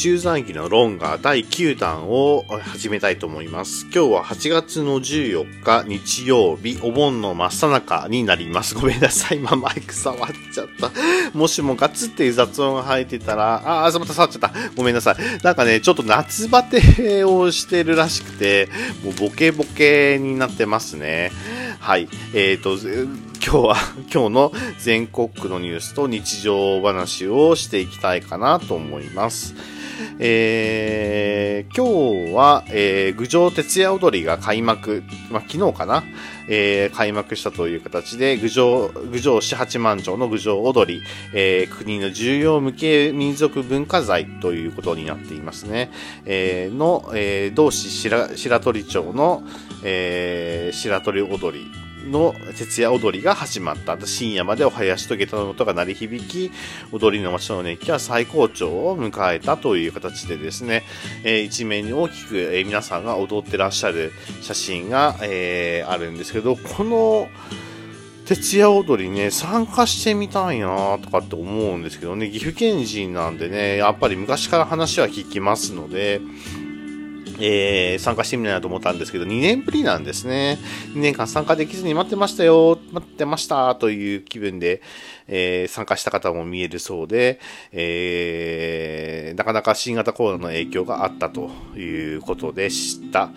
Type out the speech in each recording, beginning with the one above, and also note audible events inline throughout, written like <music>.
集団記のロンガ第9弾を始めたいと思います。今日は8月の14日日曜日、お盆の真っ最中になります。ごめんなさい。今マイク触っちゃった。もしもガツっていう雑音が入ってたら、ああ、また触っちゃった。ごめんなさい。なんかね、ちょっと夏バテをしてるらしくて、もうボケボケになってますね。はい。えっ、ー、と、今日は、<laughs> 今日の全国区のニュースと日常話をしていきたいかなと思います。えー、今日は、えー、郡上徹夜踊りが開幕、まあ、昨日かな、えー、開幕したという形で、郡上、郡上市八幡町の郡上踊り、えー、国の重要無形民族文化財ということになっていますね。えー、の、えー、同市白白鳥町の、えー、白鳥踊りの徹夜踊りが始まった。深夜までお囃子と下駄の音が鳴り響き、踊りの街の熱気は最高潮を迎えたという形でですね、えー、一面に大きく、えー、皆さんが踊ってらっしゃる写真が、えー、あるんですけど、この、徹夜踊りね、参加してみたいなとかって思うんですけどね、岐阜県人なんでね、やっぱり昔から話は聞きますので、えー、参加してみたいなと思ったんですけど、2年ぶりなんですね。2年間参加できずに待ってましたよ、待ってましたという気分で、えー、参加した方も見えるそうで、えー、なかなか新型コロナの影響があったということでした。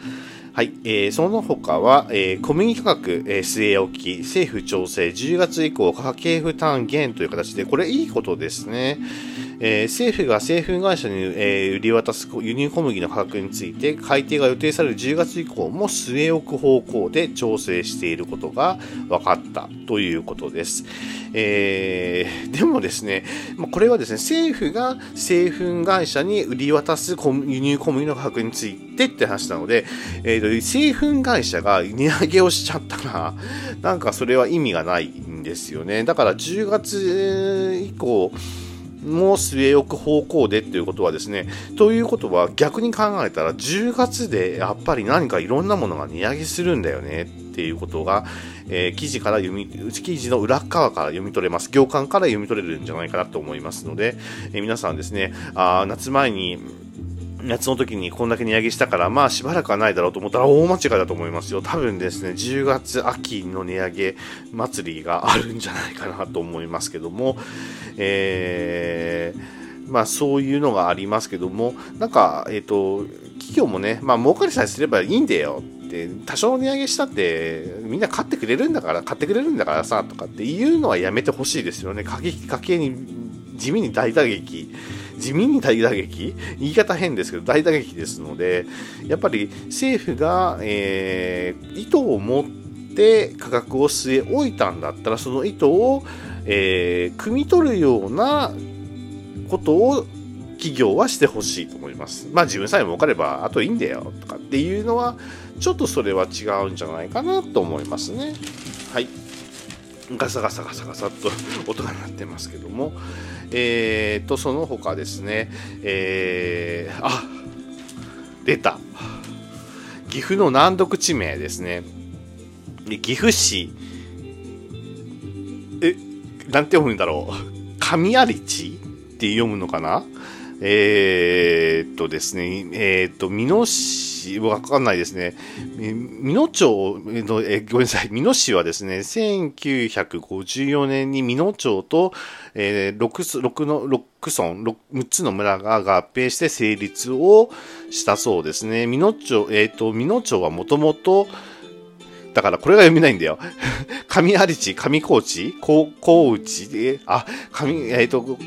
はい、えー、その他は、えー、小麦価格、えー、据え置き、政府調整、10月以降家計負担減という形で、これいいことですね。えー、政府が製粉会社に、えー、売り渡す輸入小麦の価格について改定が予定される10月以降も据え置く方向で調整していることが分かったということです。えー、でもですね、これはですね、政府が製粉会社に売り渡す輸入小麦の価格についてって話なので、えー、製粉会社が値上げをしちゃったら、なんかそれは意味がないんですよね。だから10月以降、も据え置く方向でっていうことはですね、ということは逆に考えたら10月でやっぱり何かいろんなものが値上げするんだよねっていうことが、えー、記事から読み、記事の裏側から読み取れます。行間から読み取れるんじゃないかなと思いますので、えー、皆さんですね、あ夏前に夏の時にこんだけ値上げしたから、まあしばらくはないだろうと思ったら大間違いだと思いますよ。多分ですね、10月秋の値上げ祭りがあるんじゃないかなと思いますけども、えー、まあそういうのがありますけども、なんか、えっ、ー、と、企業もね、まあ儲かりさえすればいいんだよって多少値上げしたってみんな買ってくれるんだから買ってくれるんだからさとかっていうのはやめてほしいですよね。過激家計に地味に大打撃。地味に大打撃？言い方変ですけど大打撃ですのでやっぱり政府が、えー、意図を持って価格を据え置いたんだったらその意図を、えー、汲み取るようなことを企業はしてほしいと思います。まあ自分さえ儲かればあといいんだよとかっていうのはちょっとそれは違うんじゃないかなと思いますね。はい。ガサガサガサガサっと音が鳴ってますけども、えー、と、その他ですね、えー、あ、出た。岐阜の難読地名ですね。岐阜市、え、なんて読むんだろう。神有地って読むのかな？えー、っとですね、えー、っと、美濃市、わかんないですね。美濃町の、えごめんなさい、美濃市はですね、1954年に美濃町と、えー、6, 6の、6村、6, つの村が合併して成立をしたそうですね。美濃町、えっ、と、美濃町はもともと、だからこれが読めないんだよ。上有地、上高地、高、高内で、あ、上、えっ、ー、と、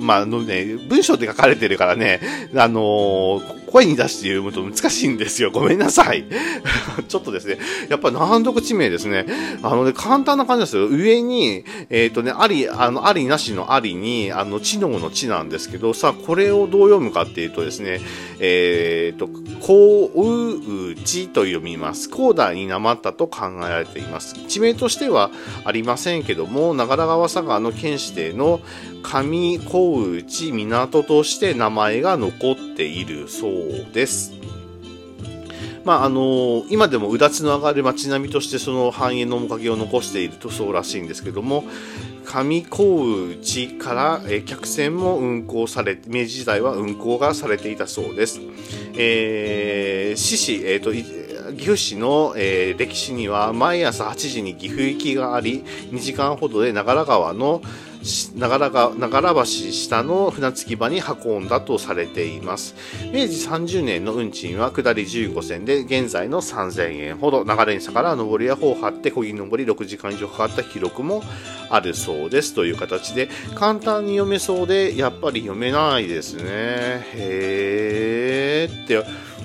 まあ、のね、文章で書かれてるからね、あのー、声に出して読むと難しいんですよ。ごめんなさい。<laughs> ちょっとですね、やっぱ難読地名ですね。あのね、簡単な感じですよ。上に、えっ、ー、とね、あり、あの、ありなしのありに、あの、知能の知なんですけど、さあ、これをどう読むかっていうとですね、えっ、ー、と、こう、ううちと読みます。高台になまったと考えられています。地名としてはありませんけども、長良川佐川の県指定の上小内港として名前が残っているそうです。まああの今でもうだつの上がる街並みとしてその繁栄の面影を残しているとそうらしいんですけども上高内から、え客船も運航され明治時代は運航がされていたそうです。えー、獅子、えーと岐阜市の、えー、歴史には毎朝8時に岐阜行きがあり2時間ほどで長良川の長良川長良橋下の船着き場に運んだとされています。明治30年の運賃は下り15銭で現在の3000円ほど流れに逆ら上りや方を張って漕ぎ上り6時間以上かかった記録もあるそうですという形で簡単に読めそうでやっぱり読めないですね。へーって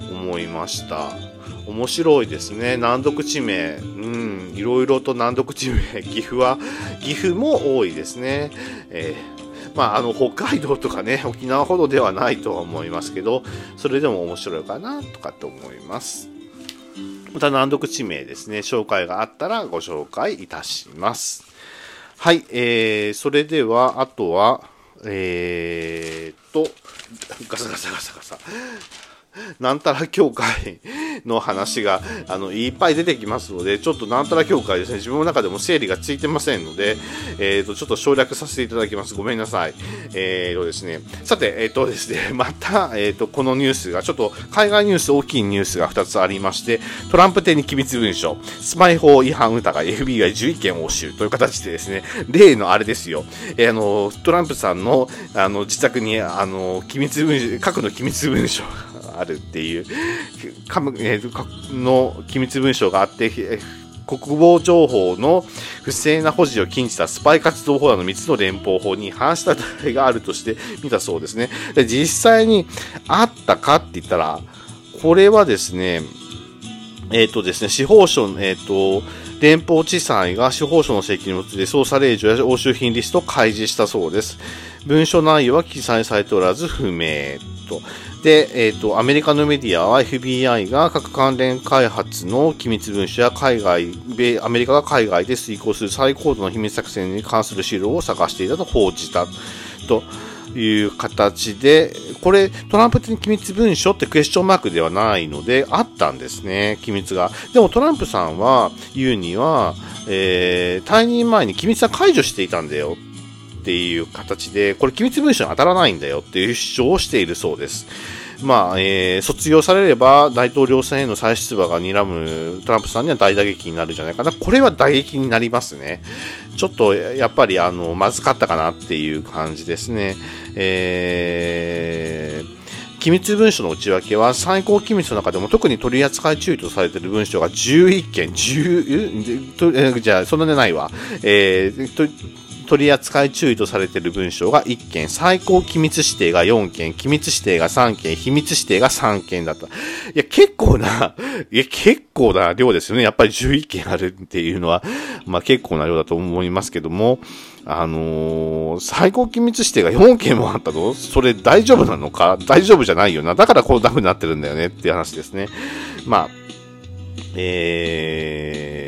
思いました。面白いですね。難読地名。うん、いろいろと難読地名。岐阜は、<laughs> 岐阜も多いですね。えー、まあ、あの、北海道とかね、沖縄ほどではないとは思いますけど、それでも面白いかな、とかって思います。また難読地名ですね、紹介があったらご紹介いたします。はい、えー、それでは、あとは、えーと、ガサガサガサガサ。なんたら協会の話が、あの、いっぱい出てきますので、ちょっとなんたら協会ですね、自分の中でも整理がついてませんので、えっ、ー、と、ちょっと省略させていただきます。ごめんなさい。えっ、ー、とですね、さて、えっ、ー、とですね、<laughs> また、えっ、と、このニュースが、ちょっと海外ニュース、大きいニュースが2つありまして、トランプ店に機密文書、スパイ法違反疑い、FBI11 件押収という形でですね、例のあれですよ、えあの、トランプさんの、あの、自宅に、あの、機密文書、核の機密文書あるっていう、の機密文書があって、国防情報の不正な保持を禁じたスパイ活動法案の3つの連邦法に反した疑いがあるとして見たそうですね。で実際にあったかって言ったら、これはですね、えっ、ー、とですね、司法省、えっ、ー、と、連邦地裁が司法省の責任を持って捜査令状や押収品リストを開示したそうです。文書内容は記載されておらず不明と。で、えっ、ー、と、アメリカのメディアは FBI が核関連開発の機密文書や海外、米、アメリカが海外で遂行する最高度の秘密作戦に関する資料を探していたと報じたという形で、これ、トランプ的に機密文書ってクエスチョンマークではないので、あったんですね、機密が。でもトランプさんは言うには、えー、退任前に機密は解除していたんだよっていう形で、これ機密文書に当たらないんだよっていう主張をしているそうです。まあ、えー、卒業されれば大統領選への再出馬が睨むトランプさんには大打撃になるんじゃないかな。これは打撃になりますね。ちょっと、やっぱり、あの、まずかったかなっていう感じですね。えー、機密文書の内訳は最高機密の中でも特に取り扱い注意とされている文書が11件、10、じゃあ、そんなでないわ。えー、取扱い注意とされている文章が1件、最高機密指定が4件、機密指定が3件、秘密指定が3件だった。いや、結構な、いや、結構な量ですよね。やっぱり11件あるっていうのは、まあ結構な量だと思いますけども、あのー、最高機密指定が4件もあったのそれ大丈夫なのか？大丈夫じゃないよな。だからこうダフになってるんだよねっていう話ですね。まあ、えー、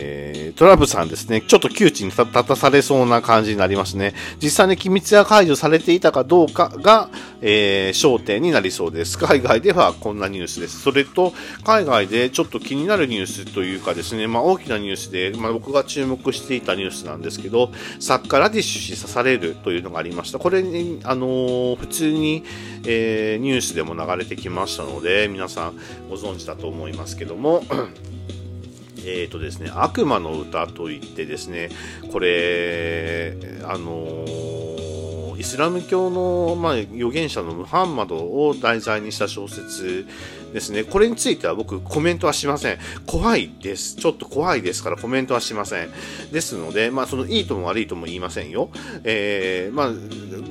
トランプさんですね、ちょっと窮地に立たされそうな感じになりますね。実際に機密が解除されていたかどうかが、えー、焦点になりそうです。海外ではこんなニュースです。それと、海外でちょっと気になるニュースというかですね、まあ大きなニュースで、まあ僕が注目していたニュースなんですけど、作家ラディッシュ氏刺されるというのがありました。これに、あのー、普通に、えー、ニュースでも流れてきましたので、皆さんご存知だと思いますけども、えっ、ー、とですね、悪魔の歌といってですね、これ、あの、イスラム教の、まあ、預言者のムハンマドを題材にした小説ですね。これについては僕コメントはしません。怖いです。ちょっと怖いですからコメントはしません。ですので、まあそのいいとも悪いとも言いませんよ。えー、まあ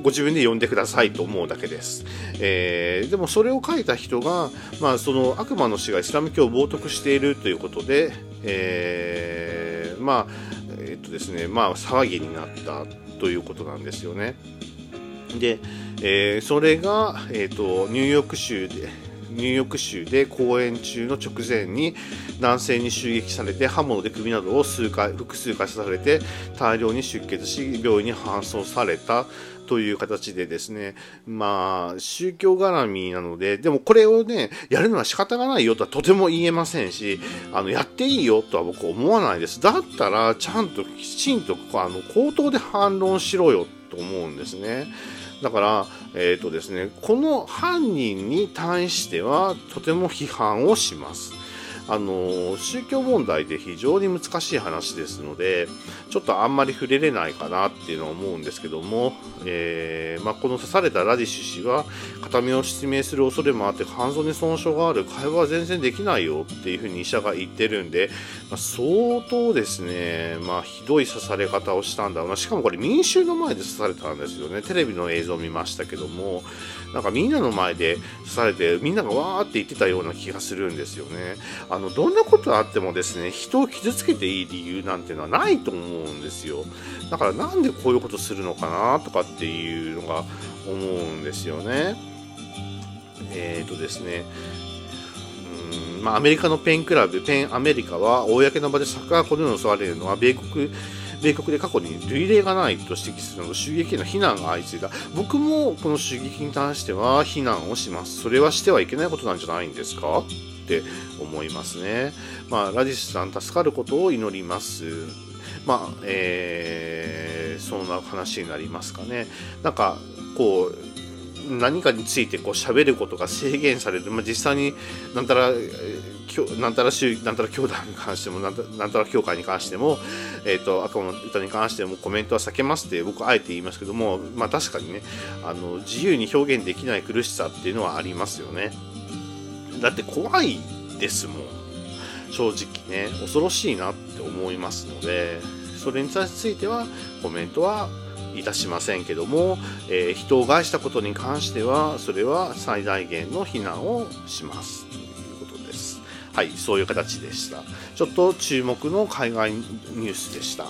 ご自分で読んでくださいと思うだけです。えー、でもそれを書いた人が、まあその悪魔の死がイスラム教を冒涜しているということで、えー、まあ、えっとですね、まあ、騒ぎになったということなんですよね。で、えー、それが、えっ、と、ニューヨーク州で、ニューヨーク州で公演中の直前に男性に襲撃されて刃物で首などを数回複数回刺されて大量に出血し病院に搬送されたという形でですね、まあ、宗教絡みなので、でもこれをね、やるのは仕方がないよとはとても言えませんし、あの、やっていいよとは僕思わないです。だったら、ちゃんときちんと、あの、口頭で反論しろよと思うんですね。だから、えっ、ー、とですね、この犯人に対してはとても批判をします。あの宗教問題で非常に難しい話ですのでちょっとあんまり触れれないかなっていうのは思うんですけども、えー、まあ、この刺されたラディッシュ氏は片目を失明する恐れもあって肝臓に損傷がある。会話は全然できないよっていうふうに医者が言ってるんで、まあ、相当ですね、まあ、ひどい刺され方をしたんだ。ろうなしかもこれ民衆の前で刺されたんですよね。テレビの映像を見ましたけどもなんかみんなの前で刺されてみんながわーって言ってたような気がするんですよね。あのどんなことあってもですね人を傷つけていい理由なんていうのはないと思うんですよ。だからなんでこういうことするのかなとかっていうのが思うんですよね。えーとですねうんまあ、アメリカのペンクラブ、ペンアメリカは、公の場でサッカーコでの襲われるのは、米国米国で過去に類例がないと指摘するなど襲撃への非難が相次いだ。僕もこの襲撃に関しては非難をします。それはしてはいけないことなんじゃないんですか？って思いますね。まあラディスさん助かることを祈ります。まあえー、そんな話になりますかね。なんかこう何かについてこう喋ることが制限される、まあ、実際になんたらなんたら宗なんたら教団に関してもなんたなんたら教会に関しても、えーと、赤の歌に関してもコメントは避けますって僕あえて言いますけども、まあ、確かにねあの自由に表現できない苦しさっていうのはありますよね。だって怖いですもん。正直ね恐ろしいなって思いますのでそれについてはコメントはいたしませんけども、えー、人を害したことに関してはそれは最大限の非難をします。ということです。はいそういう形でした。ちょっと注目の海外ニュースでした。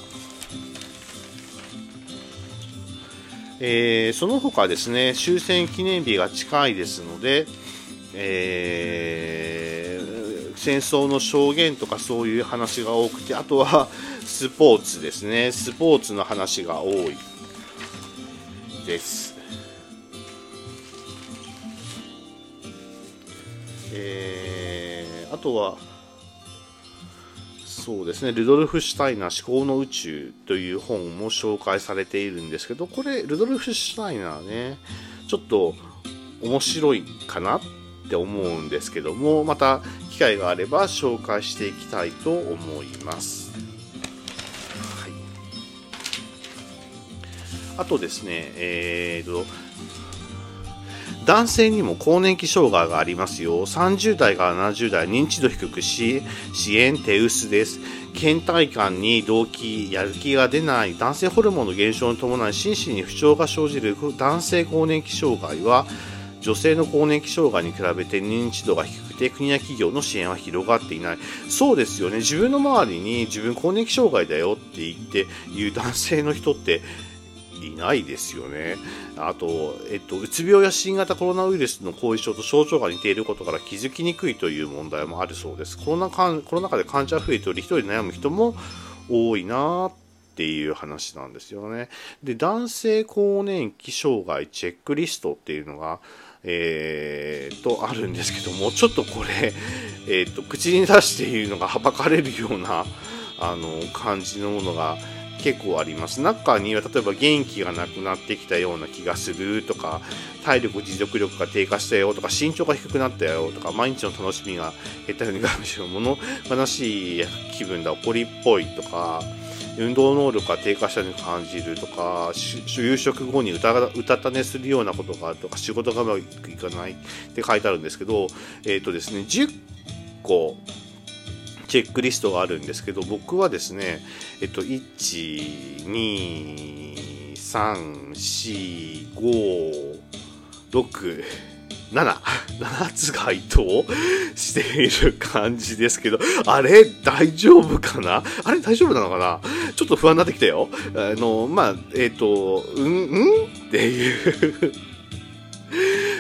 えー、その他ですね終戦記念日が近いですので、えー、戦争の証言とかそういう話が多くてあとはスポーツですね。スポーツの話が多い。です。えー、あとは、そうですね、ルドルフ・シュタイナー思考の宇宙という本も紹介されているんですけど、これ、ルドルフ・シュタイナーね、ちょっと面白いかなって思うんですけども、また機会があれば紹介していきたいと思います。あとですね、えーと、男性にも更年期障害がありますよ。30代から70代、認知度低くし、支援手薄です。倦怠感に動機、やる気が出ない、男性ホルモンの減少に伴い心身に不調が生じる男性更年期障害は、女性の更年期障害に比べて認知度が低くて国や企業の支援は広がっていないそうですよね自分の周りに自分更年期障害だよって言って言う男性の人っていないですよね。あと、えっと、うつ病や新型コロナウイルスの後遺症と症状が似ていることから気づきにくいという問題もあるそうです。コロナコロナ禍で患者が増えており、一人悩む人も多いなっていう話なんですよね。で、男性更年期障害チェックリストっていうのが、えー、とあるんですけども、ちょっとこれ、えー、と口に出しているのがはばかれるようなあの感じのものが結構あります。中には例えば元気がなくなってきたような気がするとか体力持続力が低下したよとか身長が低くなったよとか毎日の楽しみが減ったように感じるもの悲しい気分だ怒りっぽいとか運動能力が低下したように感じるとか夕食後に歌歌た寝するようなことがあるとか仕事がうまくいかないって書いてあるんですけどえっ、ー、とですね10個チェックリストがあるんですけど僕はですねえっと1 2 3 4 5 6 7、7つ該当している感じですけど、あれ？大丈夫かな？あれ？大丈夫なのかな？ちょっと不安になってきたよ。あの、まあ、えっ、ー、と、うん、うん？っていう。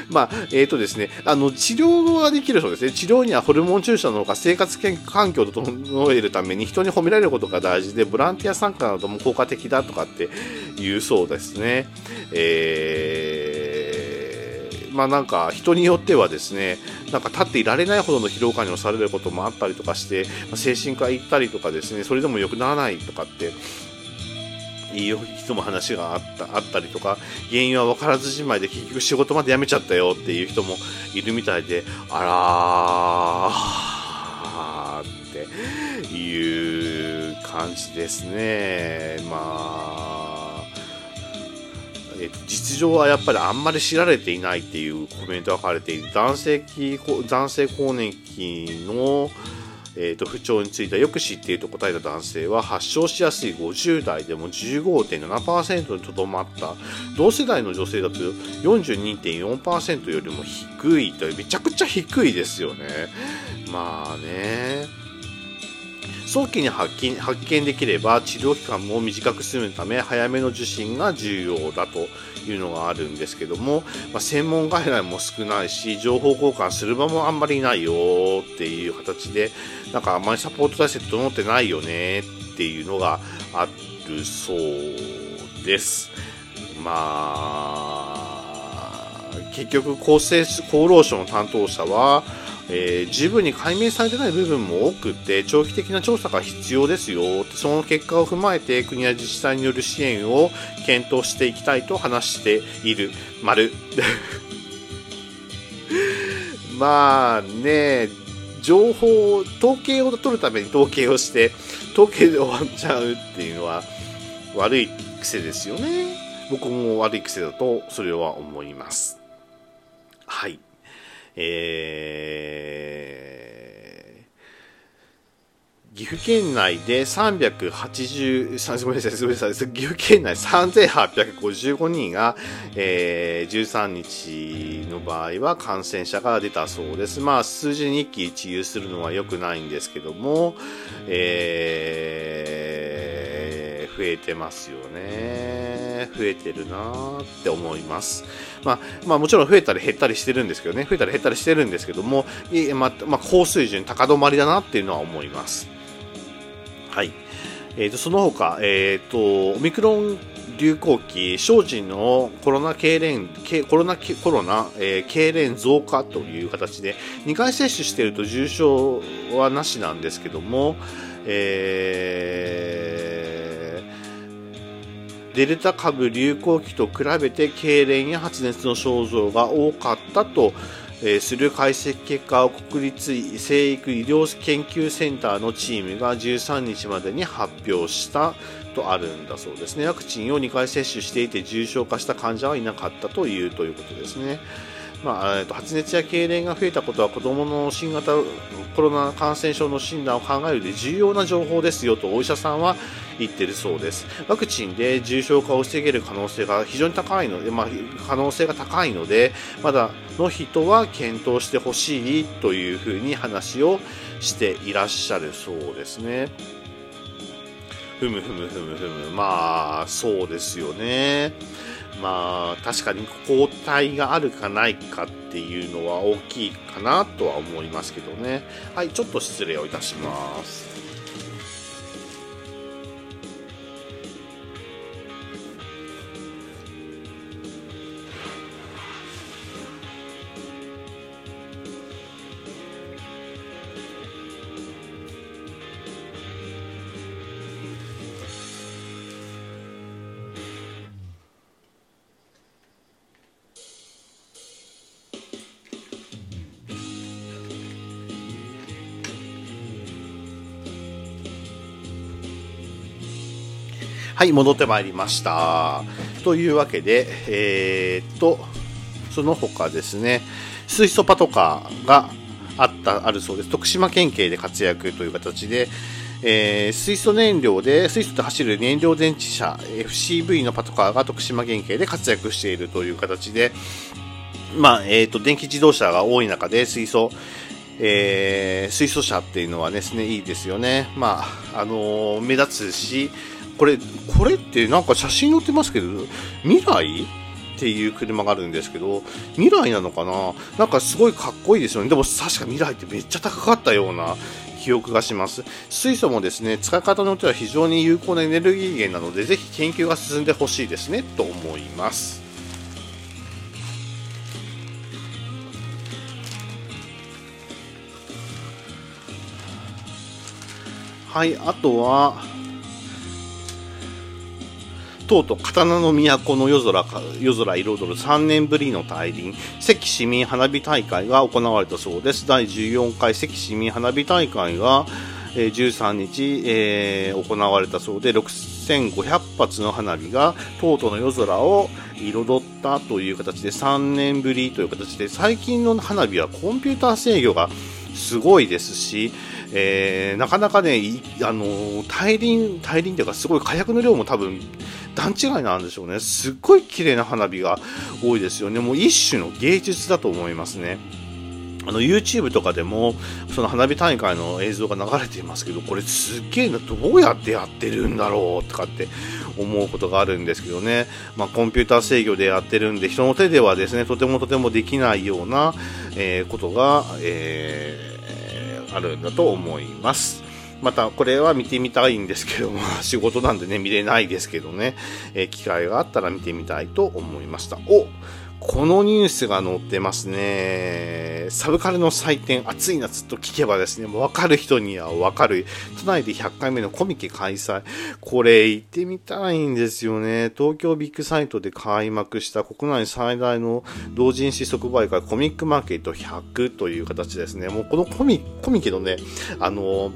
まあ、えっ、ー、とですね、あの、治療はできるそうですね。治療にはホルモン注射のほか生活環境を整えるために人に褒められることが大事で、ボランティア参加なども効果的だとかって言うそうですね。えー、まあなんか人によってはですね、なんか立っていられないほどの疲労感に押されることもあったりとかして、精神科行ったりとかですね、それでも良くならないとかっていう人も話があったあったりとか原因は分からずじまいで結局仕事まで辞めちゃったよっていう人もいるみたいであらーっていう感じですね。まあえ実情はやっぱりあんまり知られていないっていうコメントが書かれている。男性男性更年期のえーと、不調についてはよく知っていると答えた男性は発症しやすい50代でも15.7%にとどまった。同世代の女性だと42.4%よりも低いというめちゃくちゃ低いですよね。まあね。早期に発見発見できれば治療期間も短く済むため早めの受診が重要だというのがあるんですけども、まあ、専門外来も少ないし情報交換する場もあんまりないよっていう形でなんかあんまりサポート体制整ってないよねっていうのがあるそうです。まあ結局厚生厚労省の担当者はえー、十分に解明されてない部分も多くって長期的な調査が必要ですよその結果を踏まえて国や自治体による支援を検討していきたいと話している丸。<laughs> まあね情報を統計を取るために統計をして統計で終わっちゃうっていうのは悪い癖ですよね。僕も悪い癖だとそれは思います。はい。えー、岐阜県内で380、<laughs> ごめんなさい、ごめんなさい、岐阜県内3855人が、えー、13日の場合は感染者が出たそうです。まあ、数字に一喜一憂するのは良くないんですけども、えー、増えてますよね。増えてるなって思います。まあ、まあ、もちろん増えたり減ったりしてるんですけどね、増えたり減ったりしてるんですけども、まあ、まあ、高水準、高止まりだなっていうのは思います。はい。えーと、その他、えーと、オミクロン流行期、精進のコロナ経連、コロナ、コロナ、えー、経連増加という形で、2回接種していると重症はなしなんですけども、えーデルタ株流行期と比べて痙攣や発熱の症状が多かったとする解析結果を国立生育医療研究センターのチームが13日までに発表したとあるんだそうですね。ワクチンを2回接種していて重症化した患者はいなかったというということですね。まあ、発熱や痙攣が増えたことは子どもの新型コロナ感染症の診断を考えるで重要な情報ですよとお医者さんは言ってるそうです。ワクチンで重症化を防げる可能性が非常に高いので、まあ、可能性が高いのでまだの人は検討してほしいというふうに話をしていらっしゃるそうですね。ふむふむふむふむ。まあそうですよね。まあ確かに抗体があるかないかっていうのは大きいかなとは思いますけどね。はいちょっと失礼をいたします。はい、戻ってまいりました。というわけで、えー、っと、その他ですね、水素パトカーがあった、あるそうです。徳島県警で活躍という形で、えー、水素燃料で、水素で走る燃料電池車、FCV のパトカーが徳島県警で活躍しているという形で、まあ、えっ、ー、と、電気自動車が多い中で水素、えー、水素車っていうのはですね、いいですよね。まあ、あのー、目立つし、これ、これってなんか写真載ってますけど、未来？っていう車があるんですけど、未来なのかな？なんかすごいかっこいいですよね。でも確か未来ってめっちゃ高かったような記憶がします。水素もですね、使い方によっては非常に有効なエネルギー源なので、ぜひ研究が進んでほしいですね、と思います。はい、あとは、とうとう刀の都の夜空か夜空彩る3年ぶりの大輪関市民花火大会が行われたそうです。第14回関市民花火大会が、えー、13日、えー、行われたそうで6500発の花火がとうとうの夜空を彩ったという形で3年ぶりという形で最近の花火はコンピューター制御がすごいですし、えー、なかなかね、あの大輪、大輪というか、すごい火薬の量も多分、段違いなんでしょうね。すっごい綺麗な花火が多いですよね。もう一種の芸術だと思いますね。あの YouTube とかでもその花火大会の映像が流れていますけどこれすっげえなどうやってやってるんだろうとかって思うことがあるんですけどね、まあ、コンピューター制御でやってるんで人の手ではですねとてもとてもできないような、えー、ことが、えー、あるんだと思います。またこれは見てみたいんですけども、<laughs> 仕事なんでね、見れないですけどね、え、機会があったら見てみたいと思いました。おこのニュースが載ってますね。サブカルの祭典、暑い夏と聞けばですね、もう分かる人には分かる。都内で100回目のコミケ開催。これ行ってみたいんですよね。東京ビッグサイトで開幕した国内最大の同人誌即売会コミックマーケット100という形ですね。もうこのコミコミケのね、あの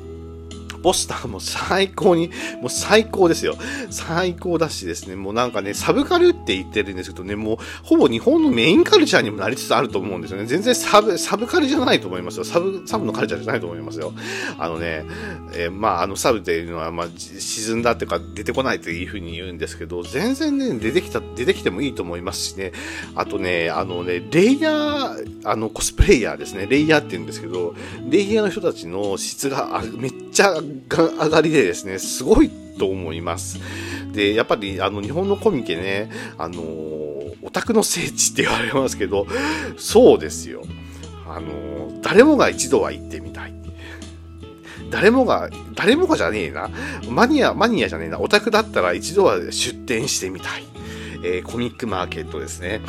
ポスターも最高に、もう最高ですよ。最高だしですね、もうなんかね、サブカルって言ってるんですけどね、もうほぼ日本のメインカルチャーにもなりつつあると思うんですよね。全然サブ、サブカルじゃないと思いますよ。サブ、サブのカルチャーじゃないと思いますよ。あのね、えー、まあ、あのサブっていうのは、まあ、沈んだっていうか出てこないというふうに言うんですけど、全然ね、出てきた、出てきてもいいと思いますしね、あとね、あのね、レイヤー、あの、コスプレイヤーですね、レイヤーって言うんですけど、レイヤーの人たちの質がめっちゃ上がりでですね、すごいと思います。で、やっぱりあの日本のコミケね、あのオタクの聖地って言われますけど、そうですよ。あの誰もが一度は行ってみたい。誰もが、誰もがじゃねえな。マニア、マニアじゃねえな。オタクだったら一度は出店してみたい。えー、コミックマーケットですね。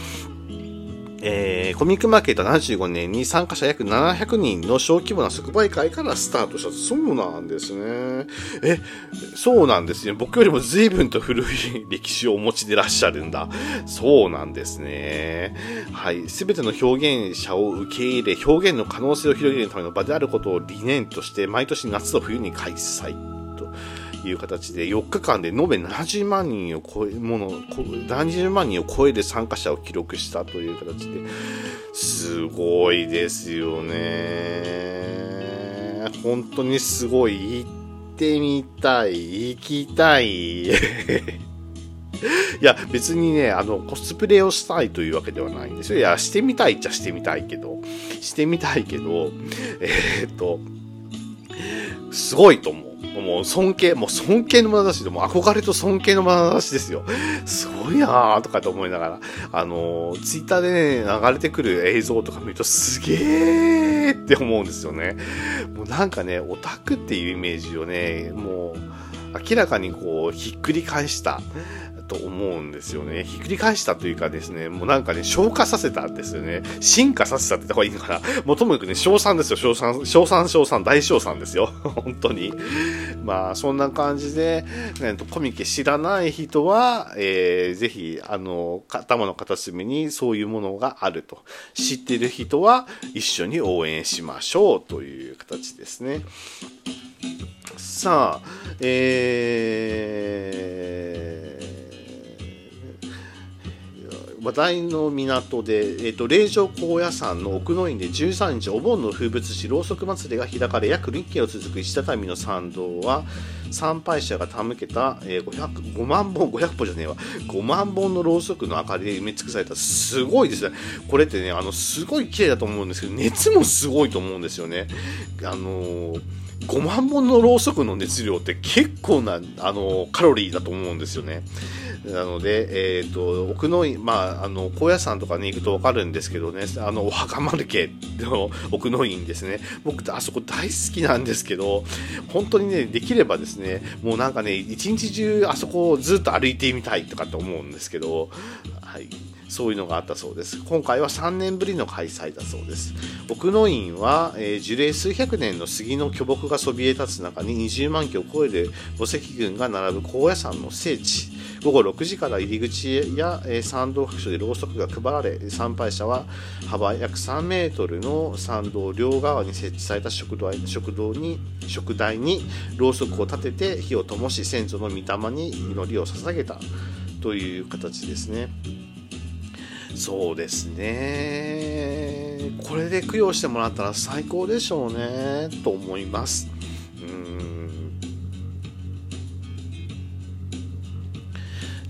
えー、コミックマーケット75年に参加者約700人の小規模な即売会からスタートした。そうなんですね。え、そうなんですね。僕よりも随分と古い歴史をお持ちでいらっしゃるんだ。そうなんですね。はい。すべての表現者を受け入れ、表現の可能性を広げるための場であることを理念として、毎年夏と冬に開催。いう形で4日間で延べ70万人を超えもの70万人を超える参加者を記録したという形ですごいですよね。本当にすごい。行ってみたい。行きたい。<laughs> いや、別にね、あの、コスプレをしたいというわけではないんですよ。いや、してみたいっちゃしてみたいけど、してみたいけど、えー、っと、すごいと思う。もう尊敬、もう尊敬の眼差しで、も憧れと尊敬の眼差しですよ。すごいなーとかと思いながら、あのー、ツイッターでね、流れてくる映像とか見るとすげーって思うんですよね。もうなんかね、オタクっていうイメージをね、もう、明らかにこう、ひっくり返した。と思うんですよね。ひっくり返したというかですね、もうなんかね、消化させたんですよね。進化させたって言った方がいいのかな。<laughs> もうともかくね、賞賛ですよ、賞賛、賞賛、賞賛、大賞賛ですよ。<laughs> 本当に。まあ、そんな感じで、ね、コミケ知らない人は、えー、ぜひ、あの、頭の片隅にそういうものがあると。知ってる人は一緒に応援しましょうという形ですね。さあ、えー、話題の港で、え、ー、と、霊場高野山の奥の院で13日、お盆の風物詩、ろうそく祭りが開かれ、約1キロ続く石畳の参道は、参拝者が手向けた、えー、500 5万本、500本じゃねえわ、5万本のろうそくの明かりで埋め尽くされた、すごいですね。これってね、あの、すごい綺麗だと思うんですけど、熱もすごいと思うんですよね。あのー5万本のろうそくの熱量って結構な、あの、カロリーだと思うんですよね。なので、えっ、ー、と、奥の院、まあ、あの、高野山とかに行くとわかるんですけどね、あの、お墓丸家の <laughs> 奥の院ですね。僕、あそこ大好きなんですけど、本当にね、できればですね、もうなんかね、一日中あそこをずっと歩いてみたいとかって思うんですけど、はい。そういうのがあったそうです。今回は3年ぶりの開催だそうです。奥の院は、えー、樹齢数百年の杉の巨木がそびえ立つ中に20万基を超える墓石群が並ぶ高野山の聖地。午後6時から入り口や、えー、参道各所でろうそくが配られ、参拝者は幅約3メートルの参道両側に設置された食堂食堂に食台にろうそくを立てて火を灯し先祖の御霊に祈りを捧げたという形ですね。そうですね。これで供養してもらったら最高でしょうね、と思います。うん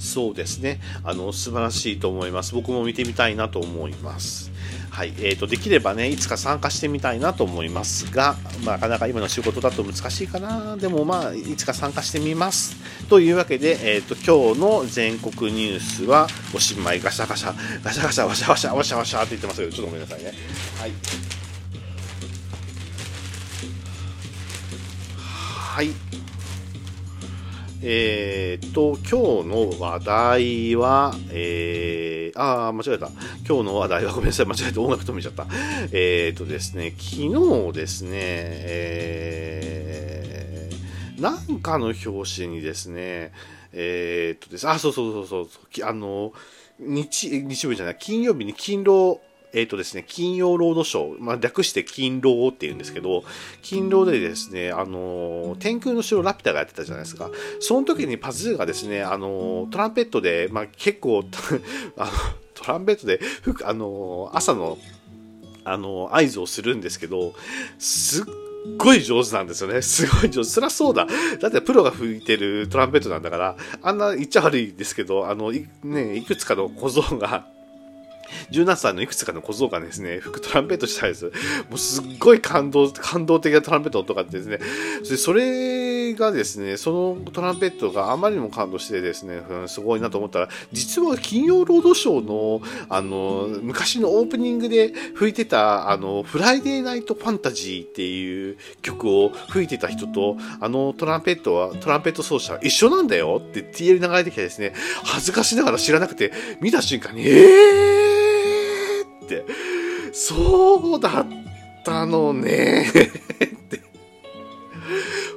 そうですね。あの、素晴らしいと思います。僕も見てみたいなと思います。はい。えー、と、できればね、いつか参加してみたいなと思いますが、まあ、なかなか今の仕事だと難しいかな。でもまあ、いつか参加してみます。というわけで、えっ、ー、と、今日の全国ニュースはおしまい、ガシャガシャ、ガシャガシャ、ワシャワシャ、ワシャワシャって言ってますけど、ちょっとごめんなさいね。はい。はい。えー、っと、今日の話題は、えー、あー、間違えた。今日の話題はごめんなさい、間違えて音楽止めちゃった。えー、っとですね、昨日ですね、えー、なんかの表紙にですね、えー、っとです、あ、そうそうそうそう、あの、日、日曜日じゃない、金曜日に勤労えっ、ー、とですね、金曜ロードショー、まあ、略して金労って言うんですけど、金労でですね、あの、天空の城ラピュタがやってたじゃないですか。その時にパズーがですね、あの、トランペットで、まあ、結構 <laughs> あの、トランペットで、あの、朝の、あの、合図をするんですけど、すっごい上手なんですよね。すごい上手。そりゃそうだ。だってプロが吹いてるトランペットなんだから、あんな言っちゃ悪いですけど、あの、ね、いくつかの小僧が17歳のいくつかの小僧がですね、吹くトランペットしたんです。もうすっごい感動、感動的なトランペットとかってですね、そそれがですね、そのトランペットがあまりにも感動してですね、うん、すごいなと思ったら、実は金曜ロードショーの、あの、昔のオープニングで吹いてた、あの、 Friday Night Fantasy っていう曲を吹いてた人と、あのトランペットは、トランペット奏者一緒なんだよって TL 流れてきてですね、恥ずかしながら知らなくて、見た瞬間に、えーって、そうだったのね。って。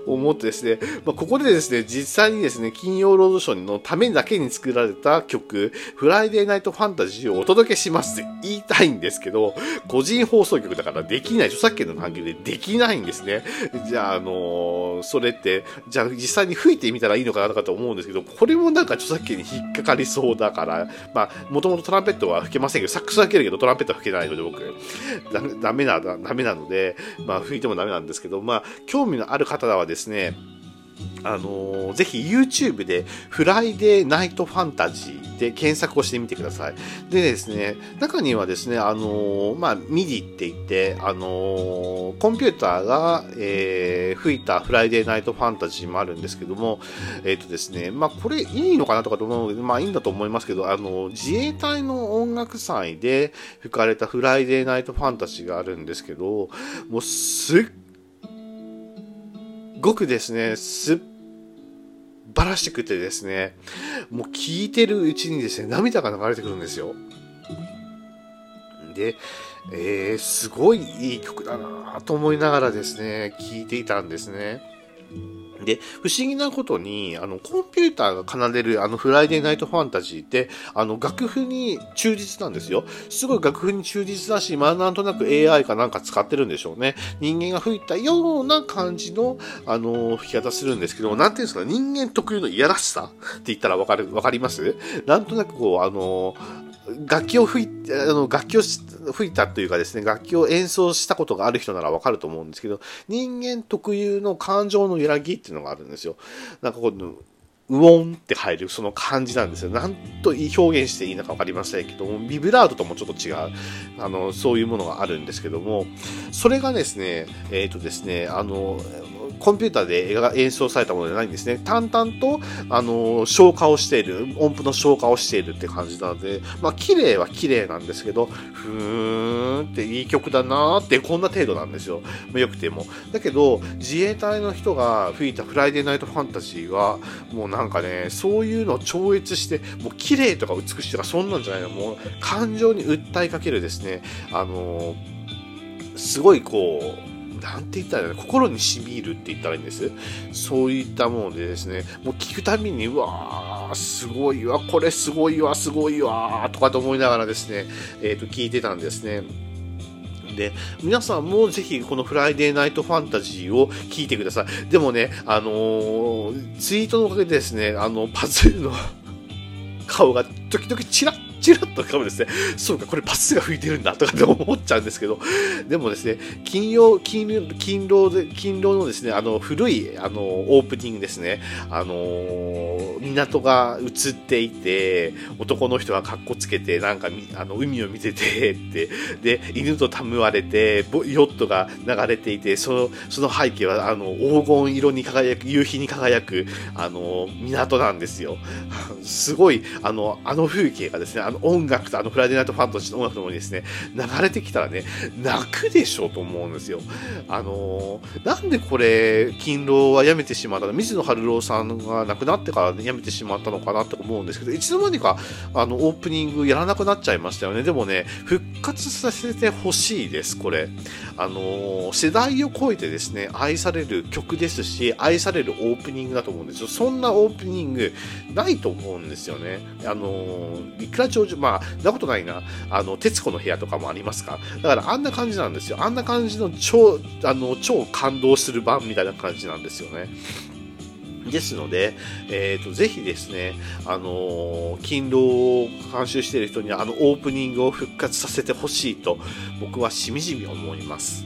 思ってですね、まあ、ここでですね、実際にですね、金曜ロードショーのためだけに作られた曲、 Friday Night Fantasy をお届けしますって言いたいんですけど、個人放送局だからできない、著作権の関係でできないんですね。じゃあ、あのー、それって、じゃあ実際に吹いてみたらいいのかなとかと思うんですけど、これもなんか著作権に引っかかりそうだから、まあ、もともとトランペットは吹けませんけど、サックスは吹けるけど、トランペットは吹けないので、僕、ダメな、ダメなので、まあ、吹いてもダメなんですけど、まあ、興味のある方はですね、あのー、ぜひ YouTube で Friday Night Fantasy で検索をしてみてください。でですね、中にはですね、あのー、まあ、MIDI って言って、あのー、コンピューターが、えー、吹いた Friday Night Fantasy もあるんですけども、えっ、とですね、まあ、これいいのかなとかと思うので、まあ、いいんだと思いますけど、あの、自衛隊の音楽祭で吹かれた Friday Night Fantasy があるんですけど、もうすっごくですね、すっばらしくてですね、もう聞いてるうちにですね、涙が流れてくるんですよ。で、えー、すごいいい曲だなと思いながらですね、聴いていたんですね。で、不思議なことに、あの、コンピューターが奏でるあのフライデーナイトファンタジーって、あの、楽譜に忠実なんですよ。すごい楽譜に忠実だし、まあなんとなく AI かなんか使ってるんでしょうね。人間が吹いたような感じの、あの、吹き方するんですけども、なんていうんですか、人間特有のいやらしさって言ったらわかる、わかります？なんとなくこう、あの、楽器を吹いあの、楽器を吹いたというかですね、楽器を演奏したことがある人ならわかると思うんですけど、人間特有の感情の揺らぎっていうのがあるんですよ。なんかこの、うおんって入るその感じなんですよ。なんと表現していいのか分かりませんけども、ビブラートともちょっと違う、あの、そういうものがあるんですけども、それがですね、えっ、ー、とですね、あの、コンピューターで演奏されたものじゃないんですね。淡々と、あの、消化をしている、音符の消化をしているって感じなので、まあ、綺麗は綺麗なんですけど、ふーんっていい曲だなーって、こんな程度なんですよ。まあ、よくても。だけど、自衛隊の人が吹いたフライデーナイトファンタジーは、もうなんかね、そういうのを超越して、もう綺麗とか美しいとか、そんなんじゃないの。もう、感情に訴えかけるですね、あのすごいこう、なんて言ったらいいの？心に染み入るって言ったらいいんです？そういったものでですね、もう聞くたびに、うわー、すごいわ、これすごいわ、すごいわ、とかと思いながらですね、えっ、ー、と、聞いてたんですね。で、皆さんもぜひこのフライデーナイトファンタジーを聞いてください。でもね、あのー、ツイートのおかげでですね、あの、パズルの顔が時々チラッチラッと浮かぶですね、そうか、これパスが吹いてるんだとかって思っちゃうんですけど、でもですね、金曜、金、金労で、金労のですね、あの、古い、あの、オープニングですね、あの港が映っていて、男の人がカッコつけて、なんか、あの、海を見てて、って、で、犬と戯われて、ヨットが流れていて、その、その背景は、あの、黄金色に輝く、夕日に輝く、あの、港なんですよ。<laughs> すごい、あの、あの風景がですね、あの音楽と、あのフライデーナイトファンタジーの音楽ともにですね、流れてきたらね、泣くでしょうと思うんですよ。あのー、なんでこれ、勤労はやめてしまったの？水野晴郎さんが亡くなってから、ね、やめてしまったのかなって思うんですけど、いつの間にか、あの、オープニングやらなくなっちゃいましたよね。でもね、復活させてほしいです、これ。あのー、世代を超えてですね、愛される曲ですし、愛されるオープニングだと思うんですよ。そんなオープニングないと思うんですよね。あのー、いくら長寿、まあ、なことないな。あの、徹子の部屋とかもありますか？だからあんな感じなんですよ。あんな感じの超、あの、超感動する版みたいな感じなんですよね。ですので、えっ、ー、と、ぜひですね、あのー、勤労を監修している人には、あのオープニングを復活させてほしいと、僕はしみじみ思います。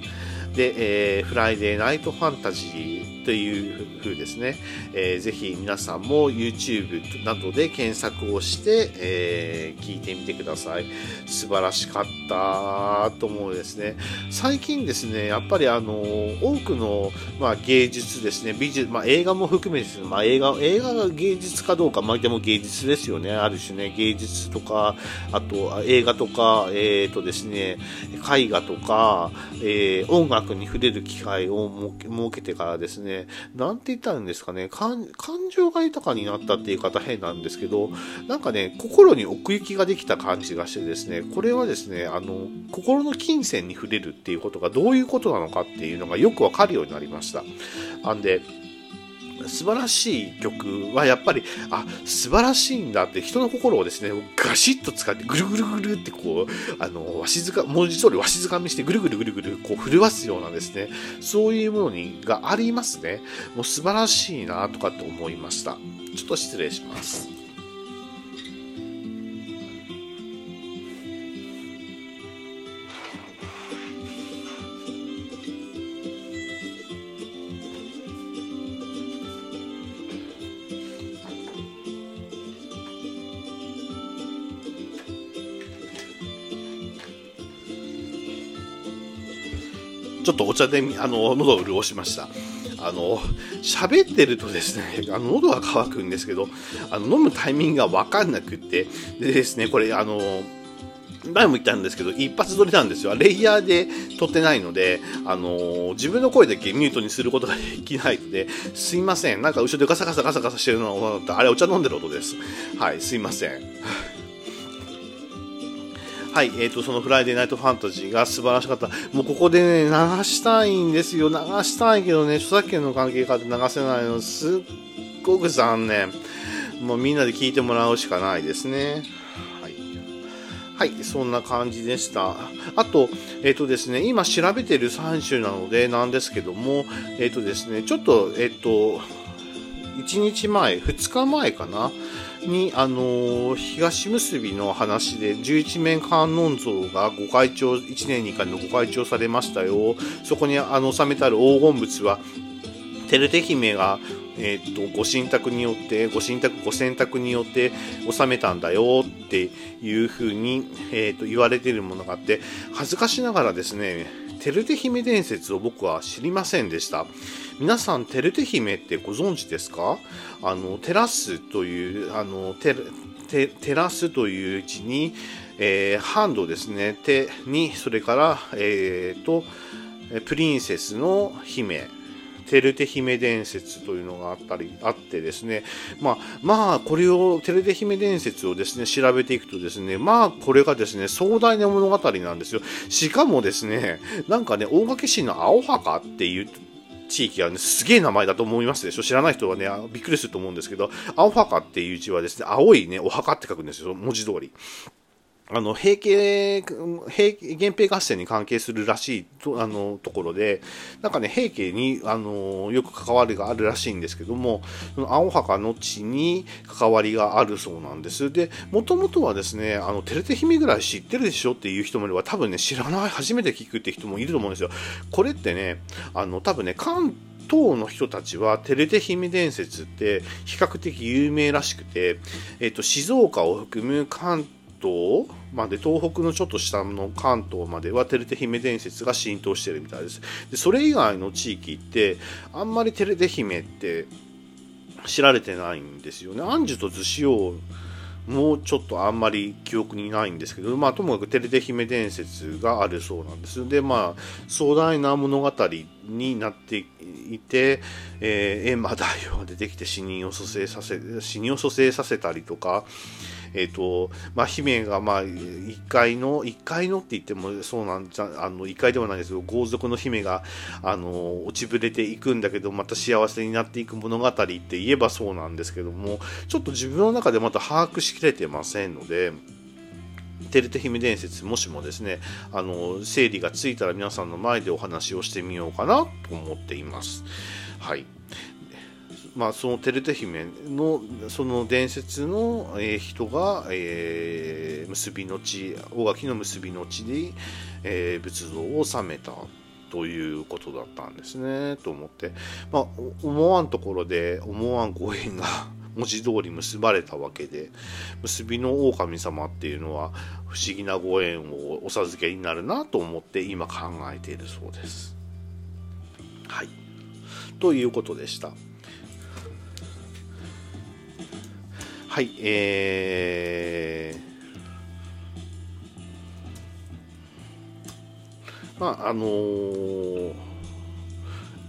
で、えー、フライデーナイトファンタジーという風ですね、えー、ぜひ皆さんも YouTube などで検索をして、えー、聞いてみてください。素晴らしかったと思うですね。最近ですね、やっぱりあの、多くの、まあ、芸術ですね、美術、まあ、映画も含めですね、まあ、映画、映画が芸術かどうか、まあ、でも芸術ですよね。ある種ね、芸術とか、あと映画とか、えっ、ー、とですね、絵画とか、えー、音楽に触れる機会を設けてからですね、なんて言ったらいいんですかね、感情が豊かになったっていう方変なんですけど、なんかね、心に奥行きができた感じがしてですね、これはですね、あの、心の金銭に触れるっていうことがどういうことなのかっていうのがよくわかるようになりました。なんで、素晴らしい曲はやっぱり、あ、素晴らしいんだって人の心をですね、ガシッと使ってぐるぐるぐるってこう、あの、わしづか、文字通りわしづかみしてぐるぐるぐるぐるこう震わすようなですね、そういうものに、がありますね。もう素晴らしいなとかって思いました。ちょっと失礼します。ちょっとお茶で、あの、喉を潤しました。あの、喋ってるとですね、あの、喉が渇くんですけど、あの、飲むタイミングがわかんなくって、でですね、これ、あの、前も言ったんですけど、一発撮りなんですよ。レイヤーで撮ってないので、あのー、自分の声だけミュートにすることができないので、すいません。なんか後ろでガサガサガサガサしてるのを、あれお茶飲んでる音です。はい、すいません。はい、えっ、ー、と、そのフライデーナイトファンタジーが素晴らしかった。もうここでね、流したいんですよ。流したいけどね、著作権の関係から流せないの、すっごく残念。もうみんなで聞いてもらうしかないですね。はい。はい、そんな感じでした。あと、えっ、ー、とですね、今調べてる3種なのでなんですけども、えっ、ー、とですね、ちょっと、えっ、と、1日前、2日前かな。に、あの、東結びの話で、十一面観音像がご開帳、1年に1回のご開帳されましたよ。そこにあの収めてある黄金仏は、照手姫が、えっ、と、ご神託によって、ご神託、ご選択によって収めたんだよっていうふうに、えっ、と、言われているものがあって、恥ずかしながらですね、テルテ姫伝説を僕は知りませんでした。皆さん、テルテ姫ってご存知ですか？あの、テラスという、あの、テテテラスという字に、えー、ハンドですね、手に、それから、えー、と、プリンセスの姫、テルテ姫伝説というのがあったり、あってですね、まあ、まあ、これを、テルテ姫伝説をですね、調べていくとですね、まあ、これがですね、壮大な物語なんですよ。しかもですね、なんかね、大垣市の青墓っていう地域はね、すげえ名前だと思いますでしょ？知らない人はね、びっくりすると思うんですけど、青墓っていう字はですね、青いね、お墓って書くんですよ、文字通り。あの、平家、平源平合戦に関係するらしいと、あの、ところで、なんかね、平家に、あの、よく関わりがあるらしいんですけども、その青墓の地に関わりがあるそうなんです。で、もともとはですね、あの、テレテ姫ぐらい知ってるでしょっていう人もいれば、多分ね、知らない、初めて聞くって人もいると思うんですよ。これってね、あの、多分ね、関東の人たちはテレテ姫伝説って比較的有名らしくて、えっ、と、静岡を含む関東まで東北のちょっと下の関東まではテレテ姫伝説が浸透してるみたいですでそれ以外の地域ってあんまりテレテ姫って知られてないんですよね安寿と逗子をもうちょっとあんまり記憶にないんですけど、まあ、ともかくテレテ姫伝説があるそうなんです。で、まあ、壮大な物語になっていて、えー、閻魔大王が出てきて死人を蘇生させ、死人を蘇生させたりとか、えっ、ー、と、まあ、姫が、まあ、1階の、1階のって言ってもそうなんじゃ、あの、1階ではないですけど、豪族の姫が、あの、落ちぶれていくんだけど、また幸せになっていく物語って言えばそうなんですけども、ちょっと自分の中でまた把握しきれてませんので、テレテ姫伝説もしもですねあの整理がついたら皆さんの前でお話をしてみようかなと思っています。はい。まあ、そのテレテ姫のその伝説の、え、人が、えー、結びの地大垣の結びの地で、えー、仏像を収めたということだったんですねと思って、まあ、思わんところで思わんご縁が <laughs> 文字通り結ばれたわけで結びの狼様っていうのは不思議なご縁をお授けになるなと思って今考えているそうです。はいということでした。はい、えー、まあ、あのー、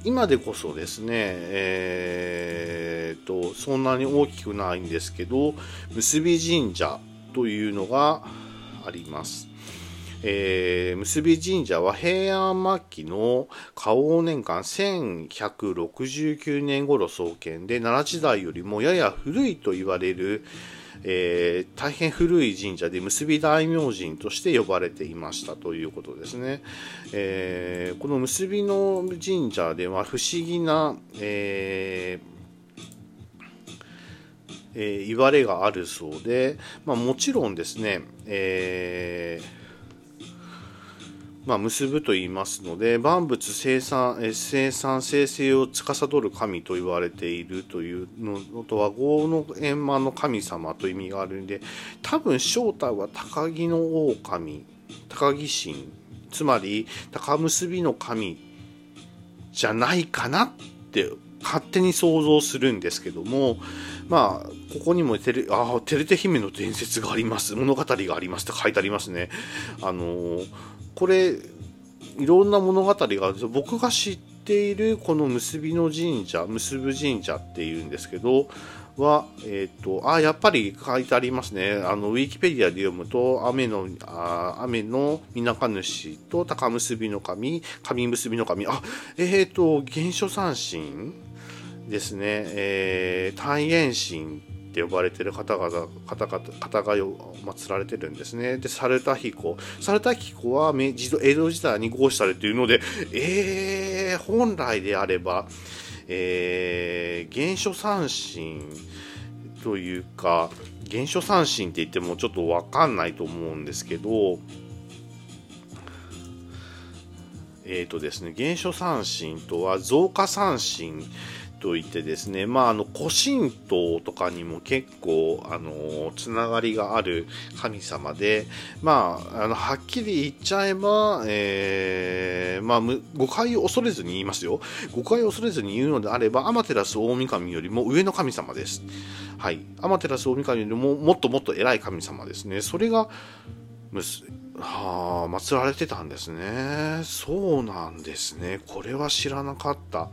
今でこそですね、えーと、そんなに大きくないんですけど、結び神社というのがあります。えー、結び神社は平安末期の花王年間1169年頃創建で奈良時代よりもやや古いと言われる、えー、大変古い神社で結び大明神として呼ばれていましたということですね。えー、この結びの神社では不思議な、えーえー、言われがあるそうで、まあ、もちろんですね、えーまあ、結ぶと言いますので万物生産生産生成を司る神と言われているというのとは豪の円満の神様という意味があるんで多分正体は高木の狼高木神。つまり高結びの神じゃないかなって勝手に想像するんですけどもまあここにもテレあテレテ姫の伝説があります。物語がありますって書いてありますね。あのーこれいろんな物語があるんですよ。僕が知っているこの結びの神社結ぶ神社っていうんですけどは、えっ、ー、と、あ、やっぱり書いてありますね。あの、ウィキペディアで読むと、雨の、あ雨の皆か主と高結びの神、神結びの神、あ、えっ、ー、と、原初三神ですね、えー、大円神って呼ばれてる方々方々方が祀られてるんですね。で、猿田彦。猿田彦は明治江戸時代に合祀されているので、えー、本来であれば、えー、原初三神というか、原初三神って言ってもちょっとわかんないと思うんですけど、えっ、ー、とですね、原初三神とは増加三神といてですね、まあ、あの、古神道とかにも結構、あの、つながりがある神様で、まあ、あの、はっきり言っちゃえば、えー、まあ、誤解を恐れずに言いますよ。誤解を恐れずに言うのであれば、アマテラス大神よりも上の神様です。はい。アマテラス大神よりももっともっと偉い神様ですね。それが、むすはあ、祀られてたんですね。そうなんですね。これは知らなかった。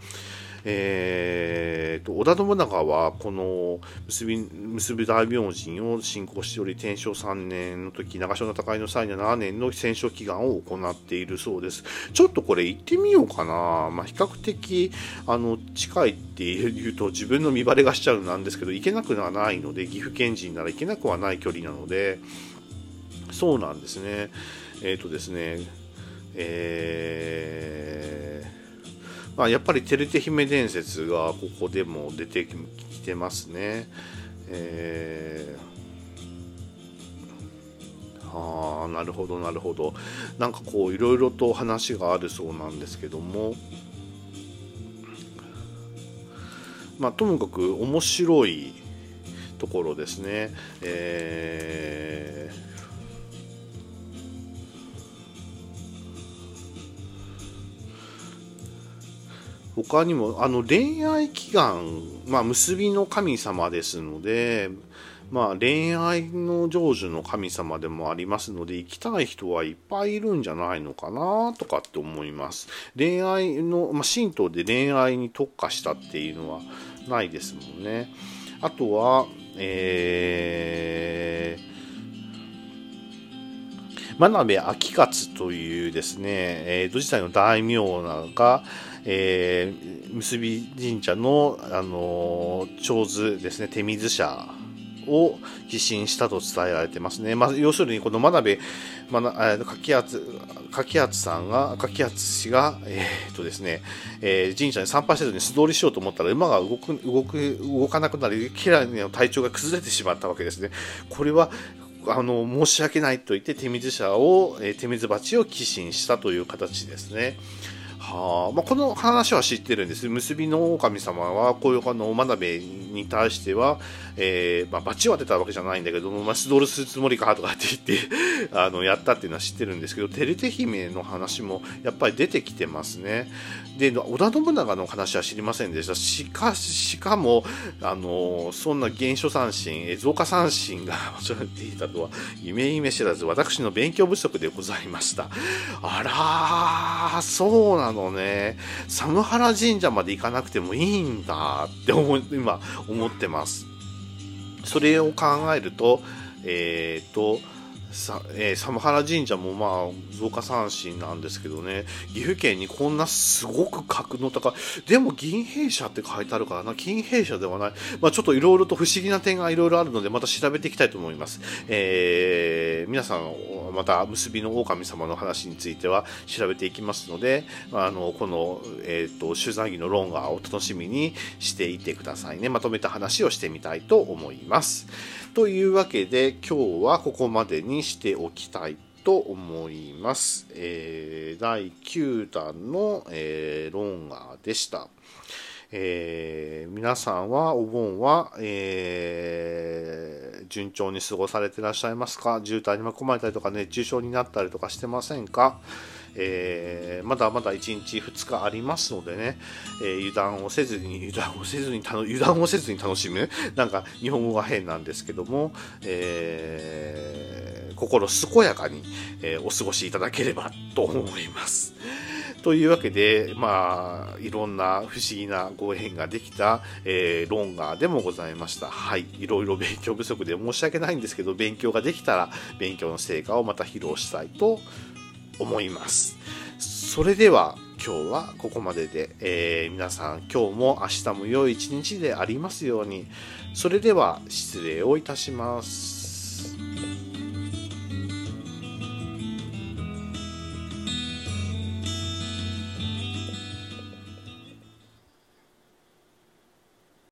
えーと、織田信長はこの結び結び大明神を信仰しており天正3年の時長篠の戦いの際には7年の戦勝祈願を行っているそうです。ちょっとこれ行ってみようかな、まあ、比較的あの近いっていうと自分の見バレがしちゃうなんですけど行けなくはないので岐阜県人なら行けなくはない距離なので。そうなんですね。えっ、ー、とですねえーまあ、やっぱり照手姫伝説がここでも出てきてますね。えー、あなるほどなるほどなんかこういろいろと話があるそうなんですけどもまあともかく面白いところですね。えー他にもあの恋愛祈願、まあ、結びの神様ですので、まあ、恋愛の成就の神様でもありますので行きたい人はいっぱいいるんじゃないのかなとかって思います。恋愛の、まあ、神道で恋愛に特化したっていうのはないですもんね。あとはえー真鍋昭勝というですね、江戸時代の大名が、えー、結び神社の、あのー、長図ですね、手水社を寄進したと伝えられてますね。まあ、要するに、この真鍋、まな、柿厚、柿厚さんが、柿厚氏が、えー、っとですね、えー、神社に参拝せずに素通りしようと思ったら、馬が動く、動く、動かなくなり、家来の体調が崩れてしまったわけですね。これは、あの、申し訳ないと言って手水社を、えー、手水鉢を寄進したという形ですね。はあまあ、この話は知ってるんです。結びの狼様は、こういうあの真鍋に対しては、えー、まあ、罰は出たわけじゃないんだけども、まあ、スドルするつもりかとかって言って <laughs> あの、やったっていうのは知ってるんですけど、照手姫の話もやっぱり出てきてますね。で、織田信長の話は知りませんでした。しかし、しかも、あの、そんな原初三振、増加三振が間違っていたとは、夢夢知らず、私の勉強不足でございました。あらー、そうなののね。佐野原神社まで行かなくてもいいんだって思今思ってます。それを考えると、えっ、ー、と、さえー、寒原神社もまあ増加三神なんですけどね。岐阜県にこんなすごく格の高い。でも銀兵舎って書いてあるからな。金兵舎ではない、まあ、ちょっといろいろと不思議な点がいろいろあるのでまた調べていきたいと思います、えー、皆さんまた結びの狼様の話については調べていきますのであのこの、えーと、取材着のロンガーを楽しみにしていてくださいね。まとめた話をしてみたいと思います。というわけで今日はここまでにしておきたいと思います。えー、第9弾の、えー、ロンガーでした。えー、皆さんはお盆は、えー、順調に過ごされていらっしゃいますか？渋滞に巻き込まれたりとか熱中症になったりとかしてませんか？えー、まだまだ1日2日ありますのでね、え、油断をせずに、油断をせずに、油断をせずに楽しむ。なんか日本語が変なんですけども、えー、心健やかに、えお過ごしいただければと思います。<laughs> というわけで、まあ、いろんな不思議なご縁ができた、えー、ロンガーでもございました。はい。いろいろ勉強不足で申し訳ないんですけど、勉強ができたら、勉強の成果をまた披露したいと思います。それでは今日はここまでで、えー、皆さん今日も明日も良い一日でありますように。それでは失礼をいたします。